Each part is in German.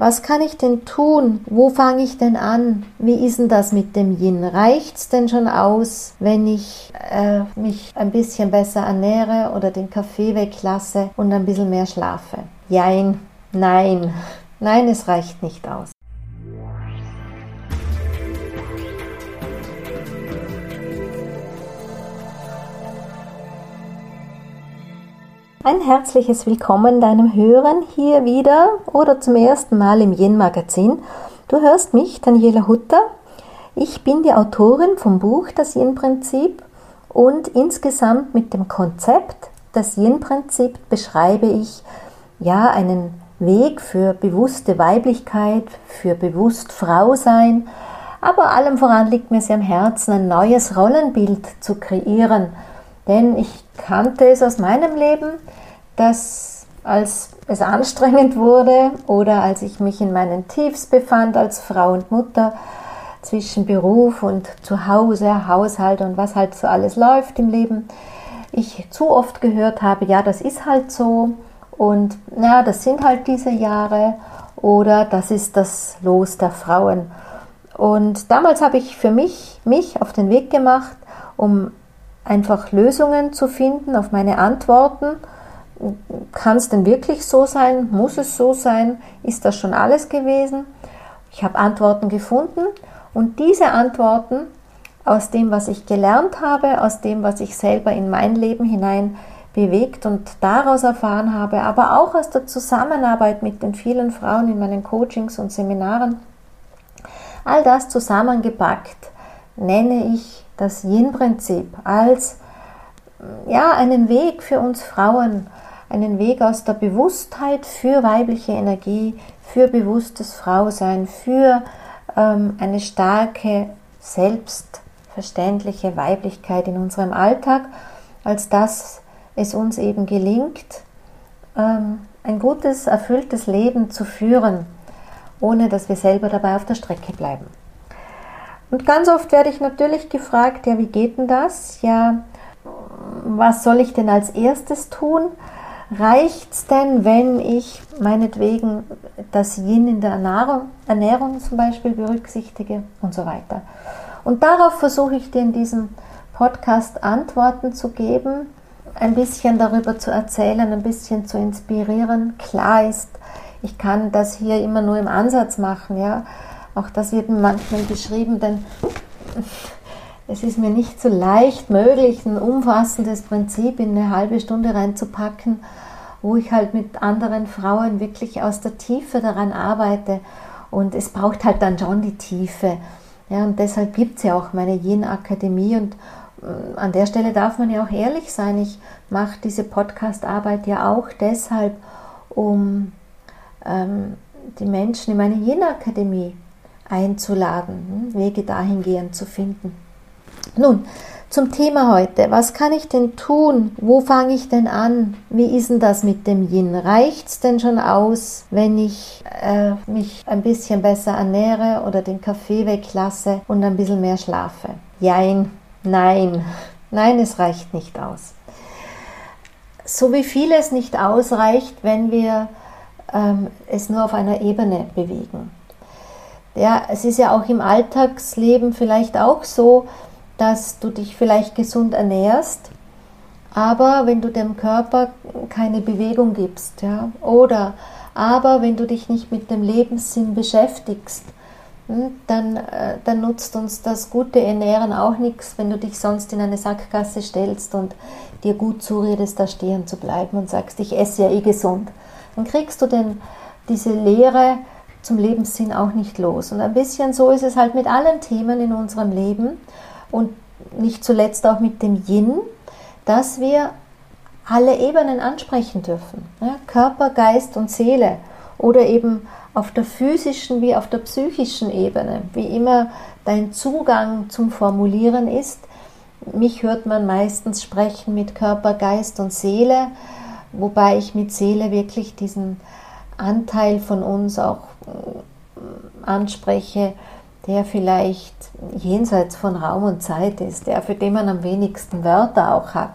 Was kann ich denn tun? Wo fange ich denn an? Wie ist denn das mit dem Yin? Reicht's denn schon aus, wenn ich äh, mich ein bisschen besser ernähre oder den Kaffee weglasse und ein bisschen mehr schlafe? Jein, nein, nein, es reicht nicht aus. Ein herzliches Willkommen deinem Hören hier wieder oder zum ersten Mal im Yin Magazin. Du hörst mich, Daniela Hutter. Ich bin die Autorin vom Buch Das Yin Prinzip und insgesamt mit dem Konzept Das Yin Prinzip beschreibe ich ja einen Weg für bewusste Weiblichkeit, für bewusst Frau sein, aber allem voran liegt mir sehr am Herzen, ein neues Rollenbild zu kreieren. Denn ich kannte es aus meinem Leben, dass als es anstrengend wurde oder als ich mich in meinen Tiefs befand als Frau und Mutter zwischen Beruf und Zuhause, Haushalt und was halt so alles läuft im Leben, ich zu oft gehört habe, ja, das ist halt so und ja, das sind halt diese Jahre oder das ist das Los der Frauen. Und damals habe ich für mich mich auf den Weg gemacht, um einfach Lösungen zu finden auf meine Antworten kann es denn wirklich so sein? Muss es so sein? Ist das schon alles gewesen? Ich habe Antworten gefunden und diese Antworten aus dem, was ich gelernt habe, aus dem, was ich selber in mein Leben hinein bewegt und daraus erfahren habe, aber auch aus der Zusammenarbeit mit den vielen Frauen in meinen Coachings und Seminaren, all das zusammengepackt, nenne ich das Yin-Prinzip als ja, einen Weg für uns Frauen, einen Weg aus der Bewusstheit für weibliche Energie, für bewusstes Frausein, für ähm, eine starke, selbstverständliche Weiblichkeit in unserem Alltag, als dass es uns eben gelingt, ähm, ein gutes, erfülltes Leben zu führen, ohne dass wir selber dabei auf der Strecke bleiben. Und ganz oft werde ich natürlich gefragt, ja, wie geht denn das? Ja, was soll ich denn als erstes tun? Reicht es denn, wenn ich meinetwegen das Yin in der Ernährung, Ernährung zum Beispiel berücksichtige und so weiter? Und darauf versuche ich dir in diesem Podcast Antworten zu geben, ein bisschen darüber zu erzählen, ein bisschen zu inspirieren. Klar ist, ich kann das hier immer nur im Ansatz machen, ja. Auch das wird manchmal beschrieben, denn es ist mir nicht so leicht möglich, ein umfassendes Prinzip in eine halbe Stunde reinzupacken, wo ich halt mit anderen Frauen wirklich aus der Tiefe daran arbeite. Und es braucht halt dann schon die Tiefe. Ja, und deshalb gibt es ja auch meine Yin-Akademie. Und äh, an der Stelle darf man ja auch ehrlich sein. Ich mache diese Podcast-Arbeit ja auch deshalb, um ähm, die Menschen in meine Yin-Akademie einzuladen, hm, Wege dahingehend zu finden. Nun, zum Thema heute. Was kann ich denn tun? Wo fange ich denn an? Wie ist denn das mit dem Yin? Reicht es denn schon aus, wenn ich äh, mich ein bisschen besser ernähre oder den Kaffee weglasse und ein bisschen mehr schlafe? Jein, nein, nein, es reicht nicht aus. So wie vieles nicht ausreicht, wenn wir ähm, es nur auf einer Ebene bewegen. Ja, es ist ja auch im Alltagsleben vielleicht auch so, dass du dich vielleicht gesund ernährst, aber wenn du dem Körper keine Bewegung gibst, ja, oder aber wenn du dich nicht mit dem Lebenssinn beschäftigst, hm, dann, äh, dann nutzt uns das gute Ernähren auch nichts, wenn du dich sonst in eine Sackgasse stellst und dir gut zuredest, da stehen zu bleiben und sagst, ich esse ja eh gesund. Dann kriegst du den, diese Lehre zum Lebenssinn auch nicht los. Und ein bisschen so ist es halt mit allen Themen in unserem Leben und nicht zuletzt auch mit dem Yin, dass wir alle Ebenen ansprechen dürfen. Ja, Körper, Geist und Seele oder eben auf der physischen wie auf der psychischen Ebene, wie immer dein Zugang zum Formulieren ist. Mich hört man meistens sprechen mit Körper, Geist und Seele, wobei ich mit Seele wirklich diesen Anteil von uns auch äh, anspreche, der vielleicht jenseits von Raum und Zeit ist, der für den man am wenigsten Wörter auch hat.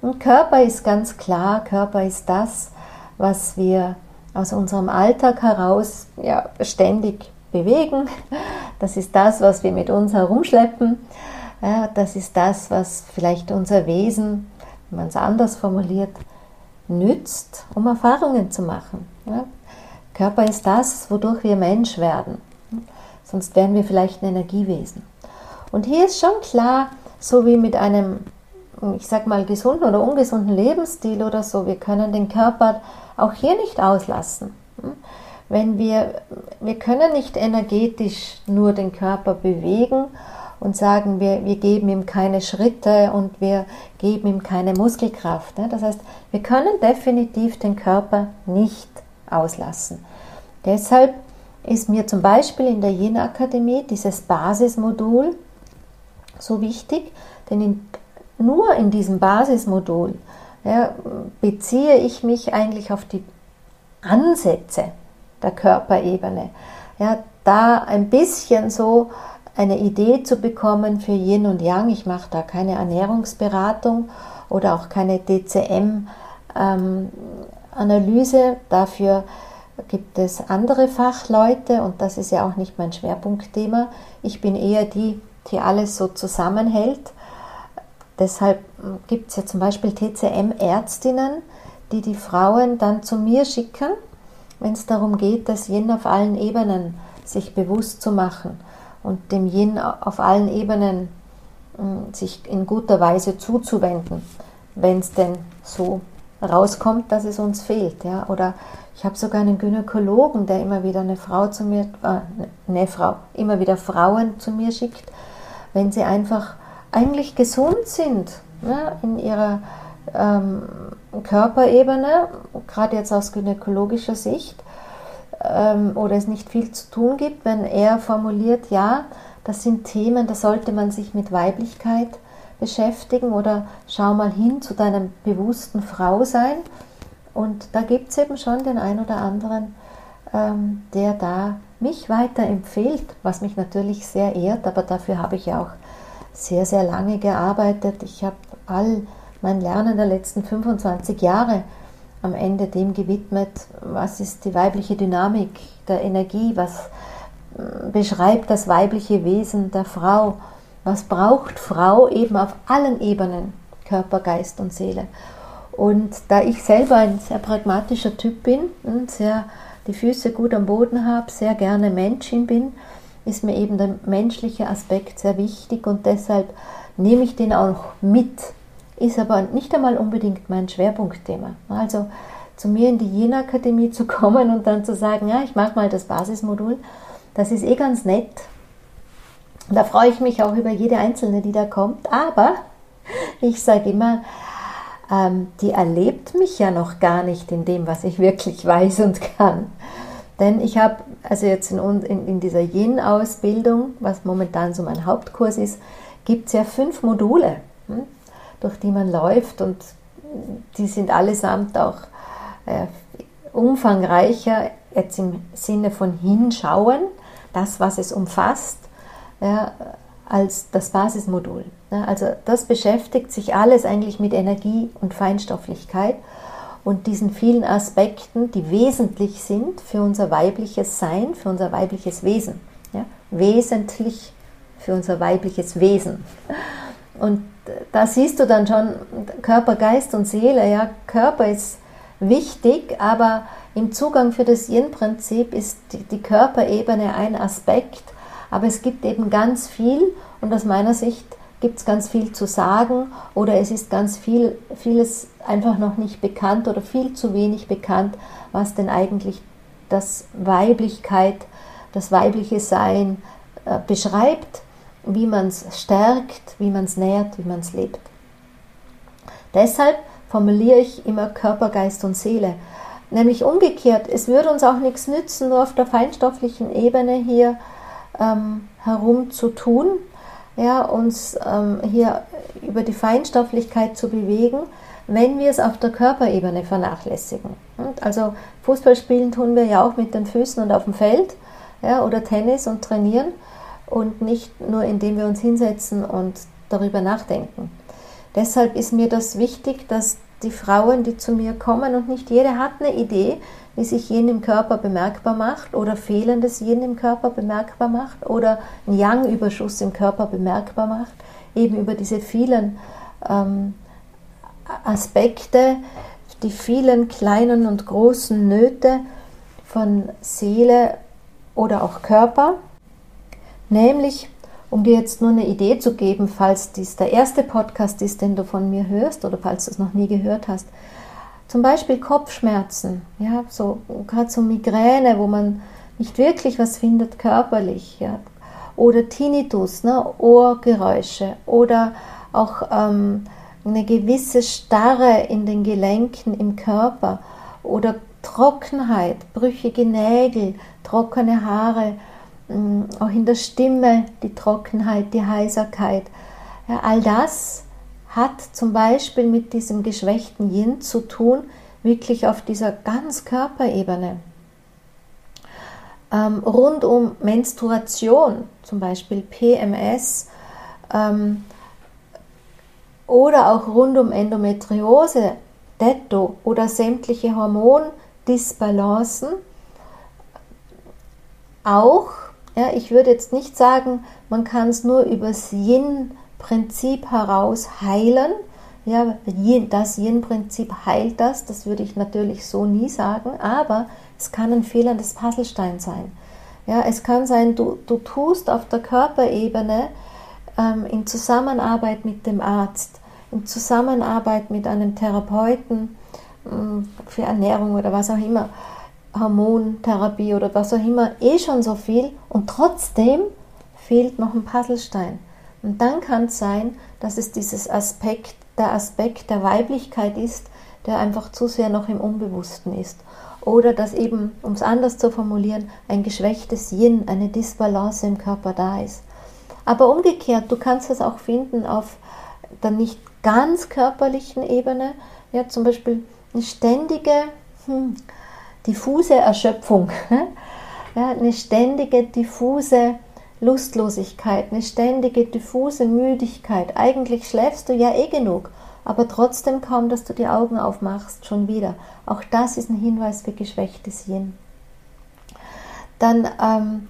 Und Körper ist ganz klar, Körper ist das, was wir aus unserem Alltag heraus ja, ständig bewegen. Das ist das, was wir mit uns herumschleppen. Ja, das ist das, was vielleicht unser Wesen, wenn man es anders formuliert, nützt, um Erfahrungen zu machen. Ja. Körper ist das, wodurch wir Mensch werden. Sonst wären wir vielleicht ein Energiewesen. Und hier ist schon klar, so wie mit einem, ich sag mal, gesunden oder ungesunden Lebensstil oder so, wir können den Körper auch hier nicht auslassen. Wenn wir, wir können nicht energetisch nur den Körper bewegen und sagen, wir, wir geben ihm keine Schritte und wir geben ihm keine Muskelkraft. Ne? Das heißt, wir können definitiv den Körper nicht auslassen. Deshalb ist mir zum Beispiel in der Yin-Akademie dieses Basismodul so wichtig, denn in, nur in diesem Basismodul ja, beziehe ich mich eigentlich auf die Ansätze der Körperebene. Ja, da ein bisschen so eine Idee zu bekommen für Yin und Yang. Ich mache da keine Ernährungsberatung oder auch keine DCM-Analyse. Ähm, Dafür gibt es andere Fachleute und das ist ja auch nicht mein Schwerpunktthema. Ich bin eher die, die alles so zusammenhält. Deshalb gibt es ja zum Beispiel TCM-Ärztinnen, die die Frauen dann zu mir schicken, wenn es darum geht, das Yin auf allen Ebenen sich bewusst zu machen und dem Yin auf allen Ebenen hm, sich in guter Weise zuzuwenden, wenn es denn so rauskommt, dass es uns fehlt. Ja? Oder ich habe sogar einen Gynäkologen, der immer wieder eine Frau zu mir, äh, eine Frau, immer wieder Frauen zu mir schickt, wenn sie einfach eigentlich gesund sind ne, in ihrer ähm, Körperebene, gerade jetzt aus gynäkologischer Sicht, ähm, oder es nicht viel zu tun gibt, wenn er formuliert, ja, das sind Themen, da sollte man sich mit Weiblichkeit beschäftigen oder schau mal hin zu deinem bewussten Frausein. Und da gibt es eben schon den einen oder anderen, ähm, der da mich weiterempfiehlt, was mich natürlich sehr ehrt, aber dafür habe ich ja auch sehr, sehr lange gearbeitet. Ich habe all mein Lernen der letzten 25 Jahre am Ende dem gewidmet, was ist die weibliche Dynamik der Energie, was äh, beschreibt das weibliche Wesen der Frau, was braucht Frau eben auf allen Ebenen, Körper, Geist und Seele. Und da ich selber ein sehr pragmatischer Typ bin sehr die Füße gut am Boden habe, sehr gerne Menschin bin, ist mir eben der menschliche Aspekt sehr wichtig und deshalb nehme ich den auch mit. Ist aber nicht einmal unbedingt mein Schwerpunktthema. Also zu mir in die Jena-Akademie zu kommen und dann zu sagen, ja, ich mache mal das Basismodul, das ist eh ganz nett. Da freue ich mich auch über jede einzelne, die da kommt. Aber ich sage immer, ähm, die erlebt mich ja noch gar nicht in dem, was ich wirklich weiß und kann. Denn ich habe, also jetzt in, in, in dieser Yin-Ausbildung, was momentan so mein Hauptkurs ist, gibt es ja fünf Module, hm, durch die man läuft und die sind allesamt auch äh, umfangreicher, jetzt im Sinne von hinschauen, das, was es umfasst, ja, als das Basismodul. Ja, also das beschäftigt sich alles eigentlich mit Energie und Feinstofflichkeit und diesen vielen Aspekten, die wesentlich sind für unser weibliches Sein, für unser weibliches Wesen. Ja? Wesentlich für unser weibliches Wesen. Und da siehst du dann schon Körper, Geist und Seele. Ja, Körper ist wichtig, aber im Zugang für das Yin-Prinzip ist die, die Körperebene ein Aspekt, aber es gibt eben ganz viel und aus meiner Sicht gibt es ganz viel zu sagen oder es ist ganz viel, vieles einfach noch nicht bekannt oder viel zu wenig bekannt, was denn eigentlich das Weiblichkeit, das weibliche Sein äh, beschreibt, wie man es stärkt, wie man es nährt, wie man es lebt. Deshalb formuliere ich immer Körper, Geist und Seele. Nämlich umgekehrt, es würde uns auch nichts nützen, nur auf der feinstofflichen Ebene hier ähm, herum zu tun, ja, uns ähm, hier über die Feinstofflichkeit zu bewegen, wenn wir es auf der Körperebene vernachlässigen. Also Fußball spielen tun wir ja auch mit den Füßen und auf dem Feld ja, oder Tennis und trainieren und nicht nur indem wir uns hinsetzen und darüber nachdenken. Deshalb ist mir das wichtig, dass die Frauen, die zu mir kommen und nicht jede hat eine Idee, wie sich Yin im Körper bemerkbar macht oder fehlendes Yin im Körper bemerkbar macht oder ein Yang-Überschuss im Körper bemerkbar macht, eben über diese vielen ähm, Aspekte, die vielen kleinen und großen Nöte von Seele oder auch Körper, nämlich um dir jetzt nur eine Idee zu geben, falls dies der erste Podcast ist, den du von mir hörst oder falls du es noch nie gehört hast. Zum Beispiel Kopfschmerzen, ja, so gerade so Migräne, wo man nicht wirklich was findet körperlich, ja, oder Tinnitus, ne, Ohrgeräusche oder auch ähm, eine gewisse Starre in den Gelenken im Körper oder Trockenheit, brüchige Nägel, trockene Haare, Mm, auch in der Stimme die Trockenheit, die Heiserkeit. Ja, all das hat zum Beispiel mit diesem geschwächten Yin zu tun, wirklich auf dieser ganz Körperebene. Ähm, rund um Menstruation, zum Beispiel PMS, ähm, oder auch rund um Endometriose, Detto oder sämtliche Hormondisbalancen, auch ja, ich würde jetzt nicht sagen, man kann es nur übers Yin-Prinzip heraus heilen. Ja, das Yin-Prinzip heilt das, das würde ich natürlich so nie sagen, aber es kann ein fehlendes Puzzlestein sein. Ja, es kann sein, du, du tust auf der Körperebene ähm, in Zusammenarbeit mit dem Arzt, in Zusammenarbeit mit einem Therapeuten ähm, für Ernährung oder was auch immer, Hormontherapie oder was auch immer, eh schon so viel und trotzdem fehlt noch ein Puzzlestein. Und dann kann es sein, dass es dieses Aspekt, der Aspekt der Weiblichkeit ist, der einfach zu sehr noch im Unbewussten ist. Oder dass eben, um es anders zu formulieren, ein geschwächtes Yin, eine Disbalance im Körper da ist. Aber umgekehrt, du kannst es auch finden auf der nicht ganz körperlichen Ebene, ja, zum Beispiel eine ständige, hm, diffuse Erschöpfung, ja, eine ständige diffuse Lustlosigkeit, eine ständige diffuse Müdigkeit. Eigentlich schläfst du ja eh genug, aber trotzdem kaum, dass du die Augen aufmachst, schon wieder. Auch das ist ein Hinweis für geschwächtes Yin. Dann, ähm,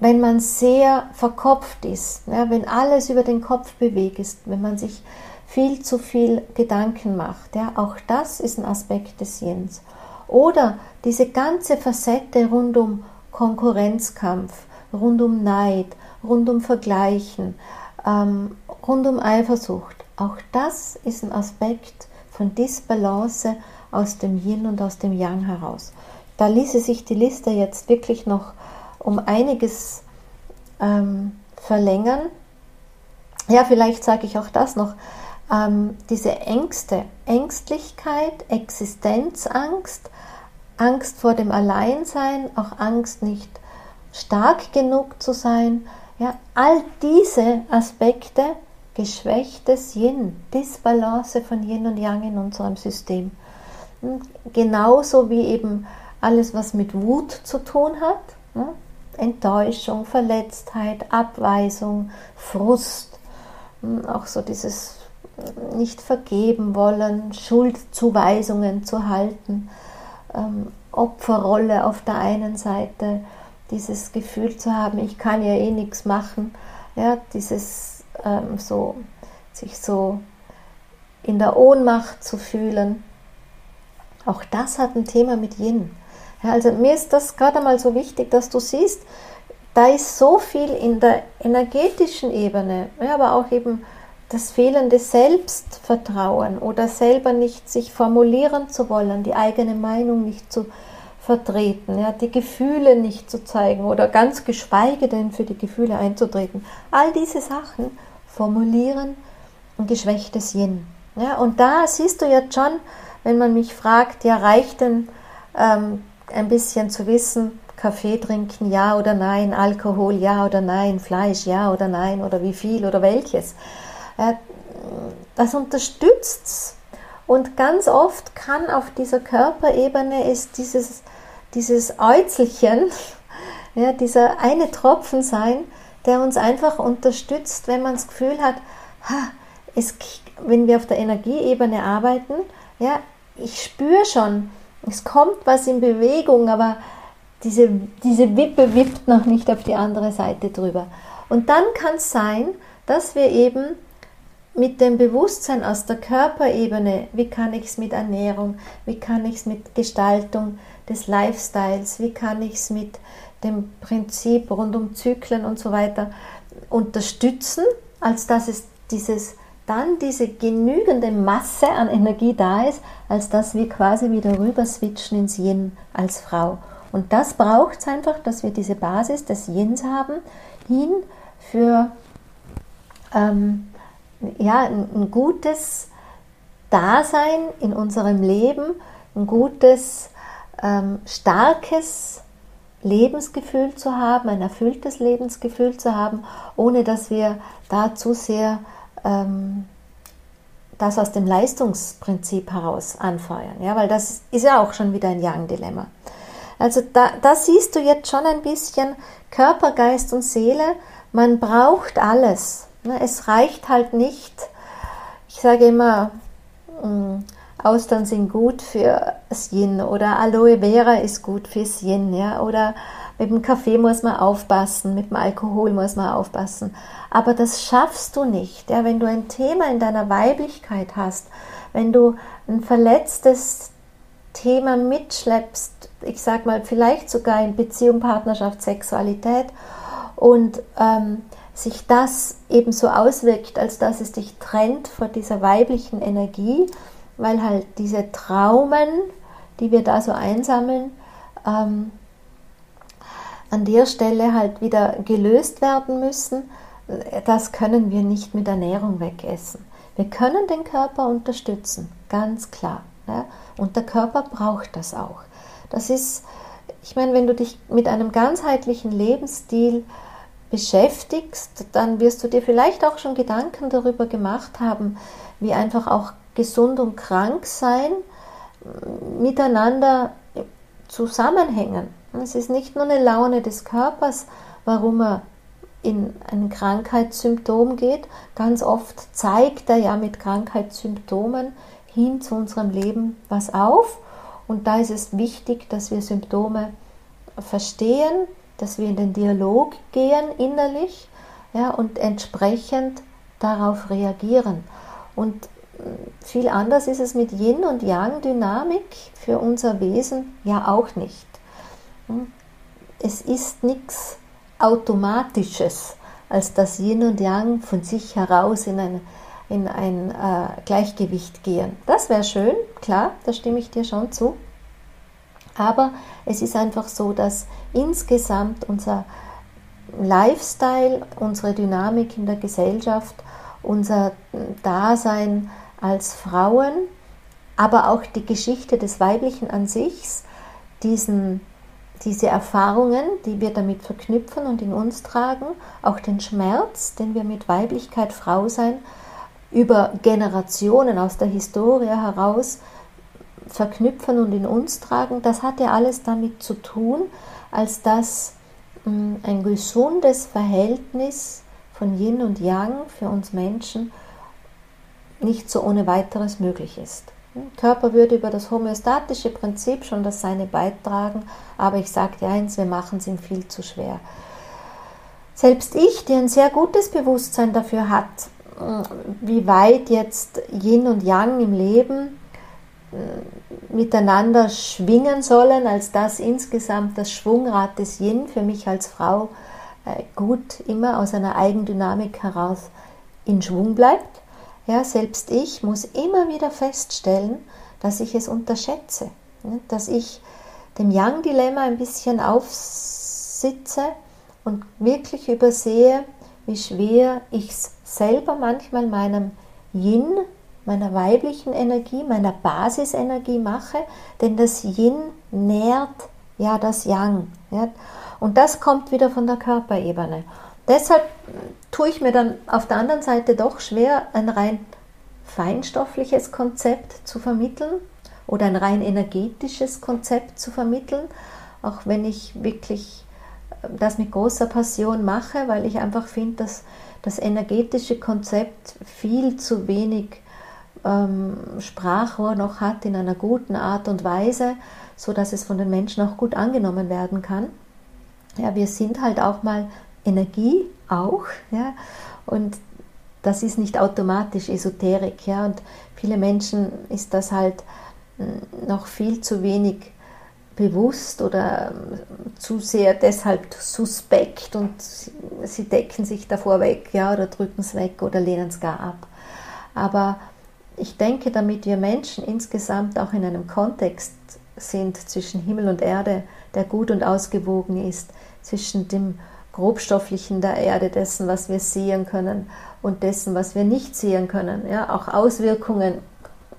wenn man sehr verkopft ist, ja, wenn alles über den Kopf bewegt ist, wenn man sich viel zu viel Gedanken macht, ja, auch das ist ein Aspekt des Yins. Oder diese ganze Facette rund um Konkurrenzkampf, rund um Neid, rund um Vergleichen, ähm, rund um Eifersucht. Auch das ist ein Aspekt von Disbalance aus dem Yin und aus dem Yang heraus. Da ließe sich die Liste jetzt wirklich noch um einiges ähm, verlängern. Ja, vielleicht sage ich auch das noch. Ähm, diese Ängste, Ängstlichkeit, Existenzangst, Angst vor dem Alleinsein, auch Angst nicht stark genug zu sein. Ja, all diese Aspekte geschwächtes Yin, Disbalance von Yin und Yang in unserem System. Genauso wie eben alles, was mit Wut zu tun hat, ne? Enttäuschung, Verletztheit, Abweisung, Frust, auch so dieses nicht vergeben wollen, Schuldzuweisungen zu halten ähm, Opferrolle auf der einen Seite, dieses Gefühl zu haben, ich kann ja eh nichts machen, ja, dieses ähm, so, sich so in der Ohnmacht zu fühlen. Auch das hat ein Thema mit Yin. Ja, also mir ist das gerade mal so wichtig, dass du siehst, da ist so viel in der energetischen Ebene, ja, aber auch eben das fehlende Selbstvertrauen oder selber nicht sich formulieren zu wollen, die eigene Meinung nicht zu vertreten, ja, die Gefühle nicht zu zeigen oder ganz geschweige denn für die Gefühle einzutreten. All diese Sachen formulieren ein geschwächtes Yin. Ja, und da siehst du jetzt schon, wenn man mich fragt, ja, reicht denn ähm, ein bisschen zu wissen, Kaffee trinken, ja oder nein, Alkohol, ja oder nein, Fleisch, ja oder nein, oder wie viel oder welches das unterstützt. Und ganz oft kann auf dieser Körperebene ist dieses, dieses Äuzelchen, ja, dieser eine Tropfen sein, der uns einfach unterstützt, wenn man das Gefühl hat, ha, es, wenn wir auf der Energieebene arbeiten, ja, ich spüre schon, es kommt was in Bewegung, aber diese, diese Wippe wippt noch nicht auf die andere Seite drüber. Und dann kann es sein, dass wir eben mit dem Bewusstsein aus der Körperebene, wie kann ich es mit Ernährung, wie kann ich es mit Gestaltung des Lifestyles, wie kann ich es mit dem Prinzip rund um Zyklen und so weiter unterstützen, als dass es dieses dann diese genügende Masse an Energie da ist, als dass wir quasi wieder rüber switchen ins Yin als Frau. Und das braucht es einfach, dass wir diese Basis des Yins haben, hin für ähm, ja, ein, gutes Dasein in unserem Leben, ein gutes, ähm, starkes Lebensgefühl zu haben, ein erfülltes Lebensgefühl zu haben, ohne dass wir da zu sehr ähm, das aus dem Leistungsprinzip heraus anfeuern. Ja, weil das ist ja auch schon wieder ein Yang-Dilemma. Also da, da siehst du jetzt schon ein bisschen Körper, Geist und Seele. Man braucht alles. Es reicht halt nicht, ich sage immer, mm, Austern sind gut für das Yin oder Aloe Vera ist gut fürs Yin, ja, oder mit dem Kaffee muss man aufpassen, mit dem Alkohol muss man aufpassen. Aber das schaffst du nicht, ja, wenn du ein Thema in deiner Weiblichkeit hast, wenn du ein verletztes Thema mitschleppst, ich sag mal, vielleicht sogar in Beziehung, Partnerschaft, Sexualität und ähm, sich das eben so auswirkt, als dass es dich trennt vor dieser weiblichen Energie, weil halt diese Traumen, die wir da so einsammeln, ähm, an der Stelle halt wieder gelöst werden müssen. Das können wir nicht mit Ernährung wegessen. Wir können den Körper unterstützen, ganz klar. Ja? Und der Körper braucht das auch. Das ist, ich meine, wenn du dich mit einem ganzheitlichen Lebensstil beschäftigst, dann wirst du dir vielleicht auch schon Gedanken darüber gemacht haben, wie einfach auch gesund und krank sein miteinander zusammenhängen. Es ist nicht nur eine Laune des Körpers, warum er in ein Krankheitssymptom geht. Ganz oft zeigt er ja mit Krankheitssymptomen hin zu unserem Leben was auf. Und da ist es wichtig, dass wir Symptome verstehen, dass wir in den Dialog gehen innerlich ja, und entsprechend darauf reagieren. Und äh, viel anders ist es mit Yin und Yang Dynamik für unser Wesen ja auch nicht. Hm? Es ist nichts Automatisches, als dass Yin und Yang von sich heraus in ein, in ein äh, Gleichgewicht gehen. Das wäre schön, klar, da stimme ich dir schon zu. Aber es ist einfach so, dass insgesamt unser Lifestyle, unsere Dynamik in der Gesellschaft, unser Dasein als Frauen, aber auch die Geschichte des Weiblichen an sich, diesen, diese Erfahrungen, die wir damit verknüpfen und in uns tragen, auch den Schmerz, den wir mit Weiblichkeit, Frau sein, über Generationen aus der Historie heraus verknüpfen und in uns tragen, das hat ja alles damit zu tun, als dass mm, ein gesundes Verhältnis von Yin und Yang für uns Menschen nicht so ohne weiteres möglich ist. Körper würde über das homöostatische Prinzip schon das Seine beitragen, aber ich sage dir eins, wir machen es ihm viel zu schwer. Selbst ich, der ein sehr gutes Bewusstsein dafür hat, mm, wie weit jetzt Yin und Yang im Leben miteinander schwingen sollen, als dass insgesamt das Schwungrad des Yin für mich als Frau äh, gut immer aus einer Eigendynamik heraus in Schwung bleibt. Ja, selbst ich muss immer wieder feststellen, dass ich es unterschätze, ne, dass ich dem Yang-Dilemma ein bisschen aufsitze und wirklich übersehe, wie schwer ich es selber manchmal meinem Yin meiner weiblichen Energie, meiner Basisenergie mache, denn das Yin nährt ja das Yang. Ja? Und das kommt wieder von der Körperebene. Deshalb tue ich mir dann auf der anderen Seite doch schwer, ein rein feinstoffliches Konzept zu vermitteln oder ein rein energetisches Konzept zu vermitteln, auch wenn ich wirklich äh, das mit großer Passion mache, weil ich einfach finde, dass das energetische Konzept viel zu wenig ähm, Sprachrohr noch hat in einer guten Art und Weise, so dass es von den Menschen auch gut angenommen werden kann. Ja, wir sind halt auch mal Energie auch, ja, und das ist nicht automatisch Esoterik, ja, und viele Menschen ist das halt hm, noch viel zu wenig bewusst oder hm, zu sehr deshalb suspekt und sie decken sich davor weg, ja, oder drücken es weg oder lehnen es gar ab. Aber ich denke, damit wir Menschen insgesamt auch in einem Kontext sind zwischen Himmel und Erde, der gut und ausgewogen ist, zwischen dem grobstofflichen der Erde, dessen, was wir sehen können und dessen, was wir nicht sehen können. Ja, auch Auswirkungen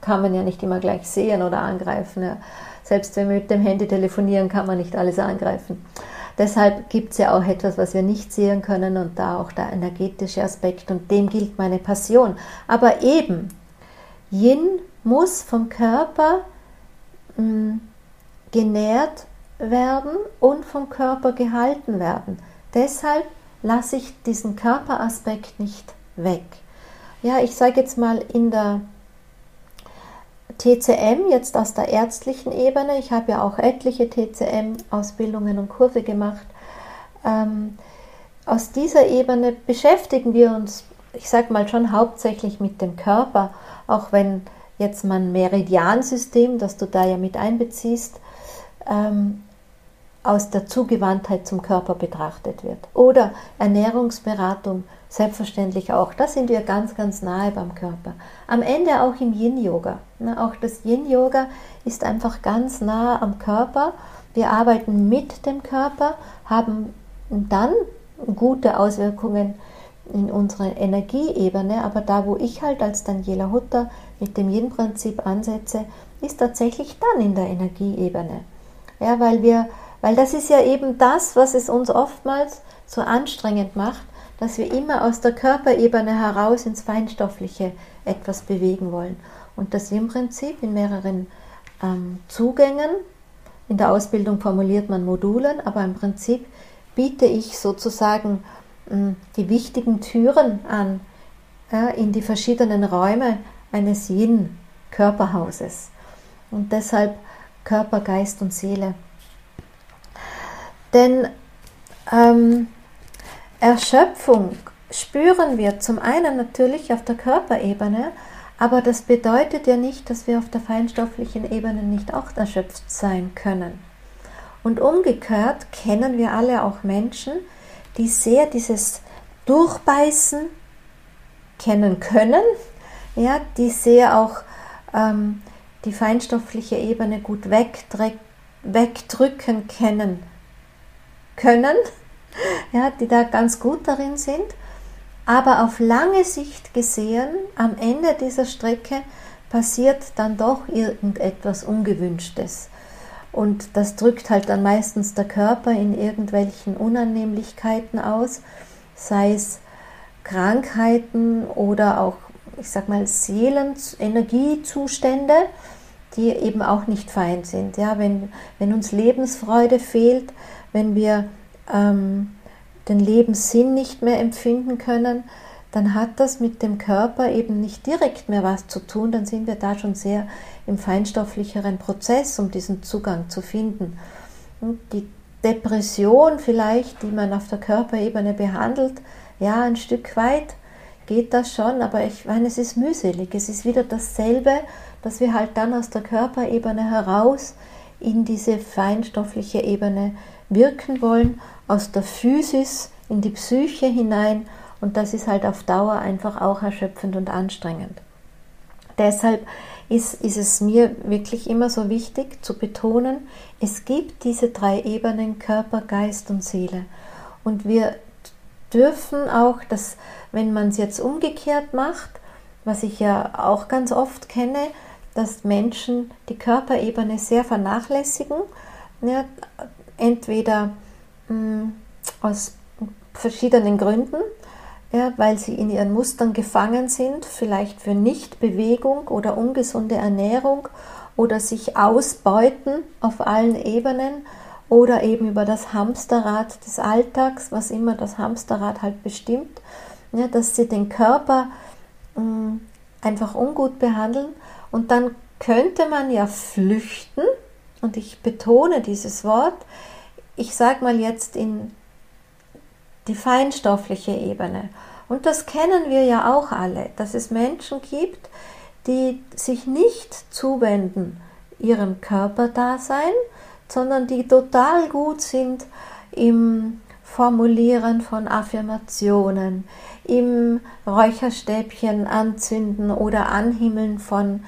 kann man ja nicht immer gleich sehen oder angreifen. Ja. Selbst wenn wir mit dem Handy telefonieren, kann man nicht alles angreifen. Deshalb gibt es ja auch etwas, was wir nicht sehen können und da auch der energetische Aspekt und dem gilt meine Passion. Aber eben, Yin muss vom Körper mh, hm, genährt werden und vom Körper gehalten werden. Deshalb lasse ich diesen Körperaspekt nicht weg. Ja, ich sage jetzt mal in der TCM, jetzt aus der ärztlichen Ebene, ich habe ja auch etliche TCM-Ausbildungen und Kurse gemacht, ähm, aus dieser Ebene beschäftigen wir uns, ich sage mal schon hauptsächlich mit dem Körper, auch wenn jetzt mein Meridiansystem, das du da ja mit einbeziehst, ähm, aus der Zugewandtheit zum Körper betrachtet wird. Oder Ernährungsberatung, selbstverständlich auch. Da sind wir ganz, ganz nahe beim Körper. Am Ende auch im Yin-Yoga. Auch das Yin-Yoga ist einfach ganz nah am Körper. Wir arbeiten mit dem Körper, haben dann gute Auswirkungen in unsere Energieebene, aber da, wo ich halt als Daniela Hutter mit dem Yin-Prinzip ansetze, ist tatsächlich dann in der Energieebene. Ja, weil wir weil das ist ja eben das, was es uns oftmals so anstrengend macht, dass wir immer aus der Körperebene heraus ins Feinstoffliche etwas bewegen wollen. Und das im Prinzip in mehreren ähm, Zugängen, in der Ausbildung formuliert man Modulen, aber im Prinzip biete ich sozusagen die wichtigen Türen an in die verschiedenen Räume eines jeden Körperhauses. Und deshalb Körper, Geist und Seele. Denn ähm, Erschöpfung spüren wir zum einen natürlich auf der Körperebene, aber das bedeutet ja nicht, dass wir auf der feinstofflichen Ebene nicht auch erschöpft sein können. Und umgekehrt kennen wir alle auch Menschen, die sehr dieses Durchbeißen kennen können, ja, die sehr auch ähm, die feinstoffliche Ebene gut wegdrücken kennen können, ja, die da ganz gut darin sind. Aber auf lange Sicht gesehen, am Ende dieser Strecke passiert dann doch irgendetwas Ungewünschtes. Und das drückt halt dann meistens der Körper in irgendwelchen Unannehmlichkeiten aus, sei es Krankheiten oder auch, ich sag mal, Seelenenergiezustände, die eben auch nicht fein sind. Ja, wenn, wenn uns Lebensfreude fehlt, wenn wir ähm, den Lebenssinn nicht mehr empfinden können, dann hat das mit dem Körper eben nicht direkt mehr was zu tun, dann sind wir da schon sehr im feinstofflicheren Prozess, um diesen Zugang zu finden. Und die Depression vielleicht, die man auf der Körperebene behandelt, ja, ein Stück weit geht das schon, aber ich meine, es ist mühselig. Es ist wieder dasselbe, dass wir halt dann aus der Körperebene heraus in diese feinstoffliche Ebene wirken wollen, aus der Physis in die Psyche hinein und das ist halt auf Dauer einfach auch erschöpfend und anstrengend. Deshalb ist, ist es mir wirklich immer so wichtig zu betonen, es gibt diese drei Ebenen Körper, Geist und Seele. Und wir dürfen auch, dass, wenn man es jetzt umgekehrt macht, was ich ja auch ganz oft kenne, dass Menschen die Körperebene sehr vernachlässigen, ja, entweder mh, mm, aus verschiedenen Gründen, ja, weil sie in ihren Mustern gefangen sind, vielleicht für Nichtbewegung oder ungesunde Ernährung oder sich ausbeuten auf allen Ebenen oder eben über das Hamsterrad des Alltags, was immer das Hamsterrad halt bestimmt, ja, dass sie den Körper mh, mm, einfach ungut behandeln. Und dann könnte man ja flüchten, und ich betone dieses Wort, ich sage mal jetzt in die feinstoffliche Ebene. Und das kennen wir ja auch alle, dass es Menschen gibt, die sich nicht zuwenden ihrem Körperdasein, sondern die total gut sind im Formulieren von Affirmationen, im Räucherstäbchen anzünden oder anhimmeln von,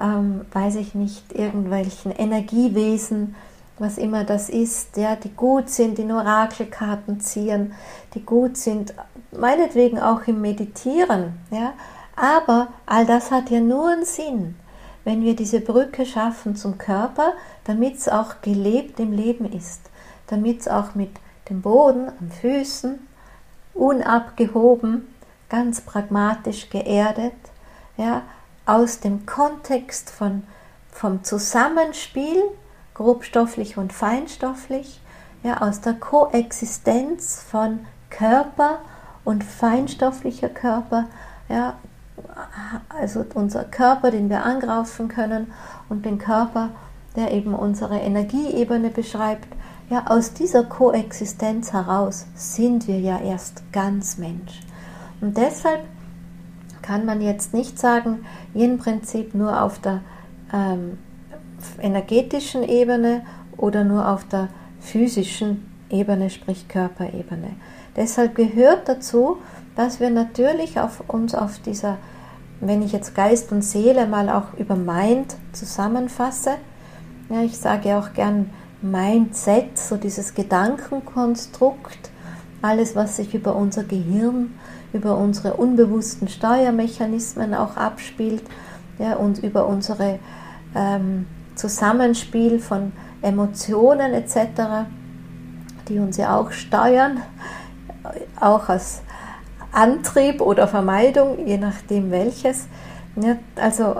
ähm, weiß ich nicht, irgendwelchen Energiewesen, was immer das ist, ja, die gut sind, die Orakelkarten ziehen, die gut sind, meinetwegen auch im Meditieren, ja, aber all das hat ja nur einen Sinn, wenn wir diese Brücke schaffen zum Körper, damit es auch gelebt im Leben ist, damit es auch mit dem Boden am Füßen unabgehoben, ganz pragmatisch geerdet, ja, aus dem Kontext von, vom Zusammenspiel, grobstofflich und feinstofflich, ja, aus der Koexistenz von Körper und feinstofflicher Körper, ja, also unser Körper, den wir angreifen können und den Körper, der eben unsere Energieebene beschreibt, ja, aus dieser Koexistenz heraus sind wir ja erst ganz Mensch. Und deshalb kann man jetzt nicht sagen, Yin-Prinzip nur auf der ähm, energetischen Ebene oder nur auf der physischen Ebene, sprich Körperebene. Deshalb gehört dazu, dass wir natürlich auf uns auf dieser, wenn ich jetzt Geist und Seele mal auch über Mind zusammenfasse, ja, ich sage auch gern Mindset, so dieses Gedankenkonstrukt, alles, was sich über unser Gehirn, über unsere unbewussten Steuermechanismen auch abspielt ja, und über unsere ähm, Zusammenspiel von Emotionen etc., die uns ja auch steuern, auch als Antrieb oder Vermeidung, je nachdem welches. Ja, also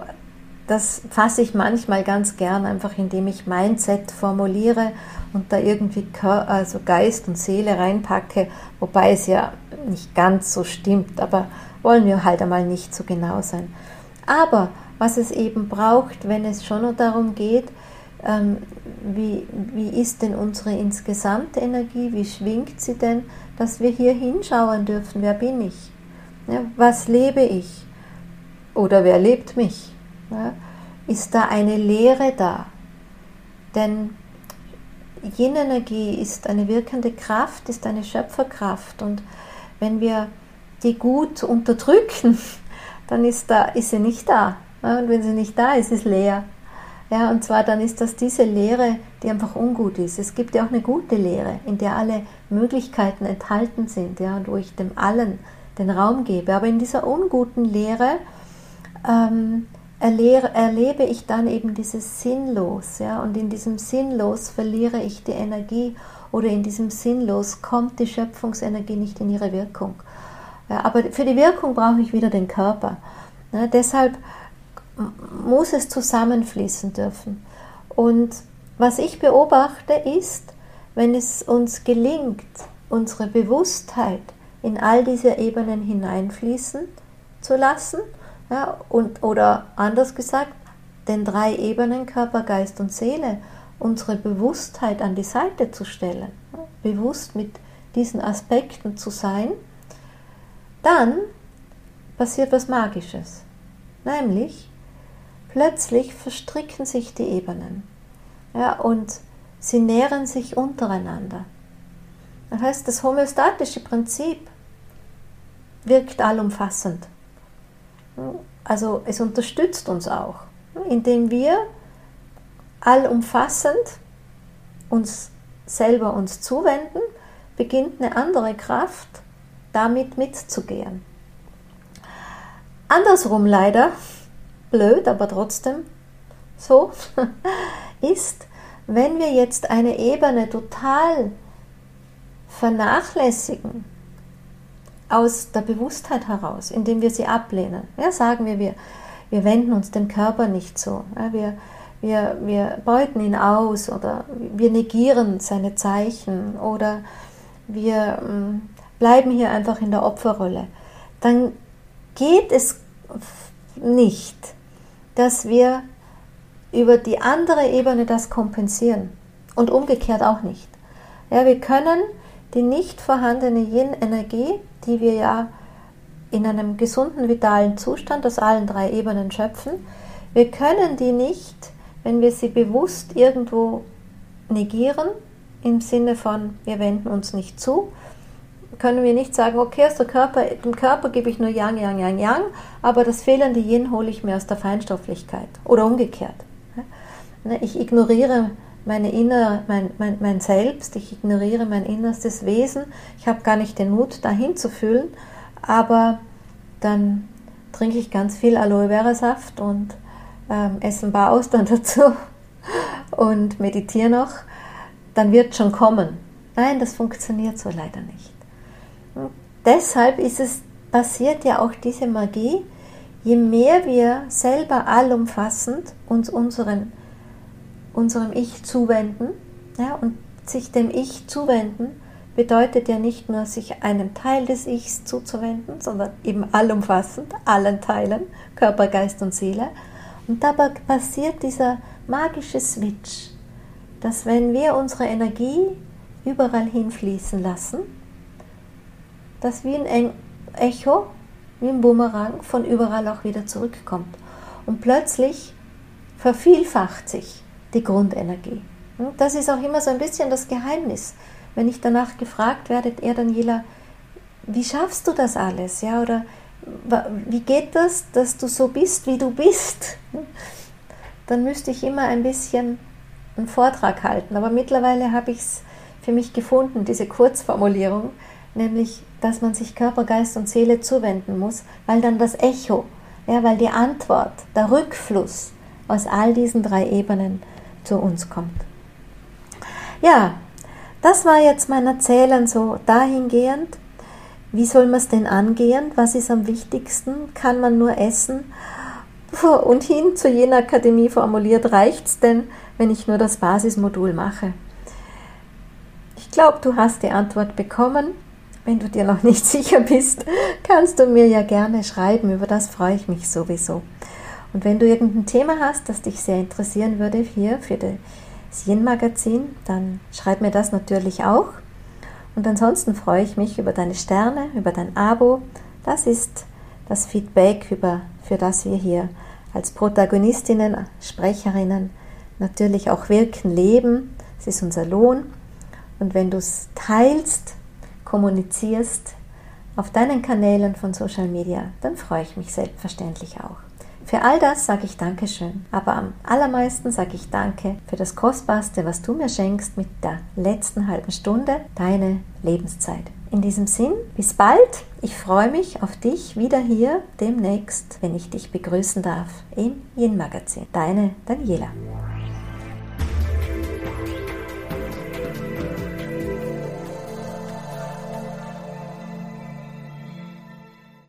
das fasse ich manchmal ganz gern, einfach indem ich Mindset formuliere und da irgendwie also Geist und Seele reinpacke, wobei es ja nicht ganz so stimmt, aber wollen wir halt einmal nicht so genau sein. Aber was es eben braucht, wenn es schon darum geht, ähm, wie, wie ist denn unsere insgesamte Energie, wie schwingt sie denn, dass wir hier hinschauen dürfen, wer bin ich, was lebe ich oder wer lebt mich. Ist da eine Lehre da? Denn Yin-Energie ist eine wirkende Kraft, ist eine Schöpferkraft und wenn wir die gut unterdrücken, dann ist, da, ist sie nicht da. Und wenn sie nicht da ist, ist leer. Ja, und zwar dann ist das diese Lehre, die einfach ungut ist. Es gibt ja auch eine gute Lehre, in der alle Möglichkeiten enthalten sind, ja, und wo ich dem allen den Raum gebe. Aber in dieser unguten Lehre ähm, erlebe ich dann eben dieses Sinnlos, ja, und in diesem Sinnlos verliere ich die Energie oder in diesem Sinnlos kommt die Schöpfungsenergie nicht in ihre Wirkung. Ja, aber für die Wirkung brauche ich wieder den Körper. Ja, deshalb muss es zusammenfließen dürfen. Und was ich beobachte ist, wenn es uns gelingt, unsere Bewusstheit in all diese Ebenen hineinfließen zu lassen, ja, und, oder anders gesagt, den drei Ebenen Körper, Geist und Seele, unsere Bewusstheit an die Seite zu stellen, bewusst mit diesen Aspekten zu sein, dann passiert was Magisches. Nämlich, plötzlich verstricken sich die Ebenen ja, und sie nähren sich untereinander. Das heißt, das homöostatische Prinzip wirkt allumfassend. Also es unterstützt uns auch, indem wir allumfassend uns selber uns zuwenden, beginnt eine andere Kraft damit mitzugehen. Andersrum leider, blöd, aber trotzdem so, ist, wenn wir jetzt eine Ebene total vernachlässigen, aus der Bewusstheit heraus, indem wir sie ablehnen. Ja, sagen wir, wir, wir wenden uns dem Körper nicht so. Ja, wir, wir, wir beuten ihn aus oder wir negieren seine Zeichen oder wir ähm, bleiben hier einfach in der Opferrolle. Dann geht es nicht, dass wir über die andere Ebene das kompensieren und umgekehrt auch nicht. Ja, wir können die nicht vorhandene Yin-Energie, die wir ja in einem gesunden, vitalen Zustand aus allen drei Ebenen schöpfen, wir können die nicht, wenn wir sie bewusst irgendwo negieren, im Sinne von, wir wenden uns nicht zu, können wir nicht sagen, okay, aus der Körper, dem Körper gebe ich nur Yang, Yang, Yang, Yang, aber das fehlende Yin hole ich mir aus der Feinstofflichkeit oder umgekehrt. Ne, ich ignoriere meine innere, mein, mein, mein Selbst, ich ignoriere mein innerstes Wesen, ich habe gar nicht den Mut, dahin zu fühlen, aber dann trinke ich ganz viel Aloe Vera Saft und ähm, esse ein paar Austern dazu und meditiere noch, dann wird schon kommen. Nein, das funktioniert so leider nicht. Deshalb ist es, passiert ja auch diese Magie, je mehr wir selber allumfassend uns unseren unserem Ich zuwenden. Ja, und sich dem Ich zuwenden bedeutet ja nicht nur, sich einem Teil des Ichs zuzuwenden, sondern eben allumfassend, allen Teilen, Körper, Geist und Seele. Und dabei passiert dieser magische Switch, dass wenn wir unsere Energie überall hinfließen lassen, dass wie ein Echo, wie ein Bumerang von überall auch wieder zurückkommt. Und plötzlich vervielfacht sich die Grundenergie. Das ist auch immer so ein bisschen das Geheimnis. Wenn ich danach gefragt werde, er Daniela, wie schaffst du das alles? Ja, oder wie geht das, dass du so bist, wie du bist? Dann müsste ich immer ein bisschen einen Vortrag halten. Aber mittlerweile habe ich es für mich gefunden, diese Kurzformulierung, nämlich, dass man sich Körper, Geist und Seele zuwenden muss, weil dann das Echo, ja, weil die Antwort, der Rückfluss aus all diesen drei Ebenen zu uns kommt. Ja, das war jetzt mein Erzählen so dahingehend. Wie soll man es denn angehen? Was ist am wichtigsten? Kann man nur essen? Und hin zu jener Akademie formuliert, reicht es denn, wenn ich nur das Basismodul mache? Ich glaube, du hast die Antwort bekommen. Wenn du dir noch nicht sicher bist, kannst du mir ja gerne schreiben. Über das freue ich mich sowieso. Und wenn du irgendein Thema hast, das dich sehr interessieren würde hier für das Yin-Magazin, dann schreib mir das natürlich auch. Und ansonsten freue ich mich über deine Sterne, über dein Abo. Das ist das Feedback, über, für das wir hier als Protagonistinnen, Sprecherinnen natürlich auch wirken, leben. Es ist unser Lohn. Und wenn du es teilst, kommunizierst auf deinen Kanälen von Social Media, dann freue ich mich selbstverständlich auch. Für all das sage ich Dankeschön, aber am allermeisten sage ich Danke für das Kostbarste, was du mir schenkst mit der letzten halben Stunde, deine Lebenszeit. In diesem Sinn, bis bald. Ich freue mich auf dich wieder hier demnächst, wenn ich dich begrüßen darf im Yin Magazin. Deine Daniela.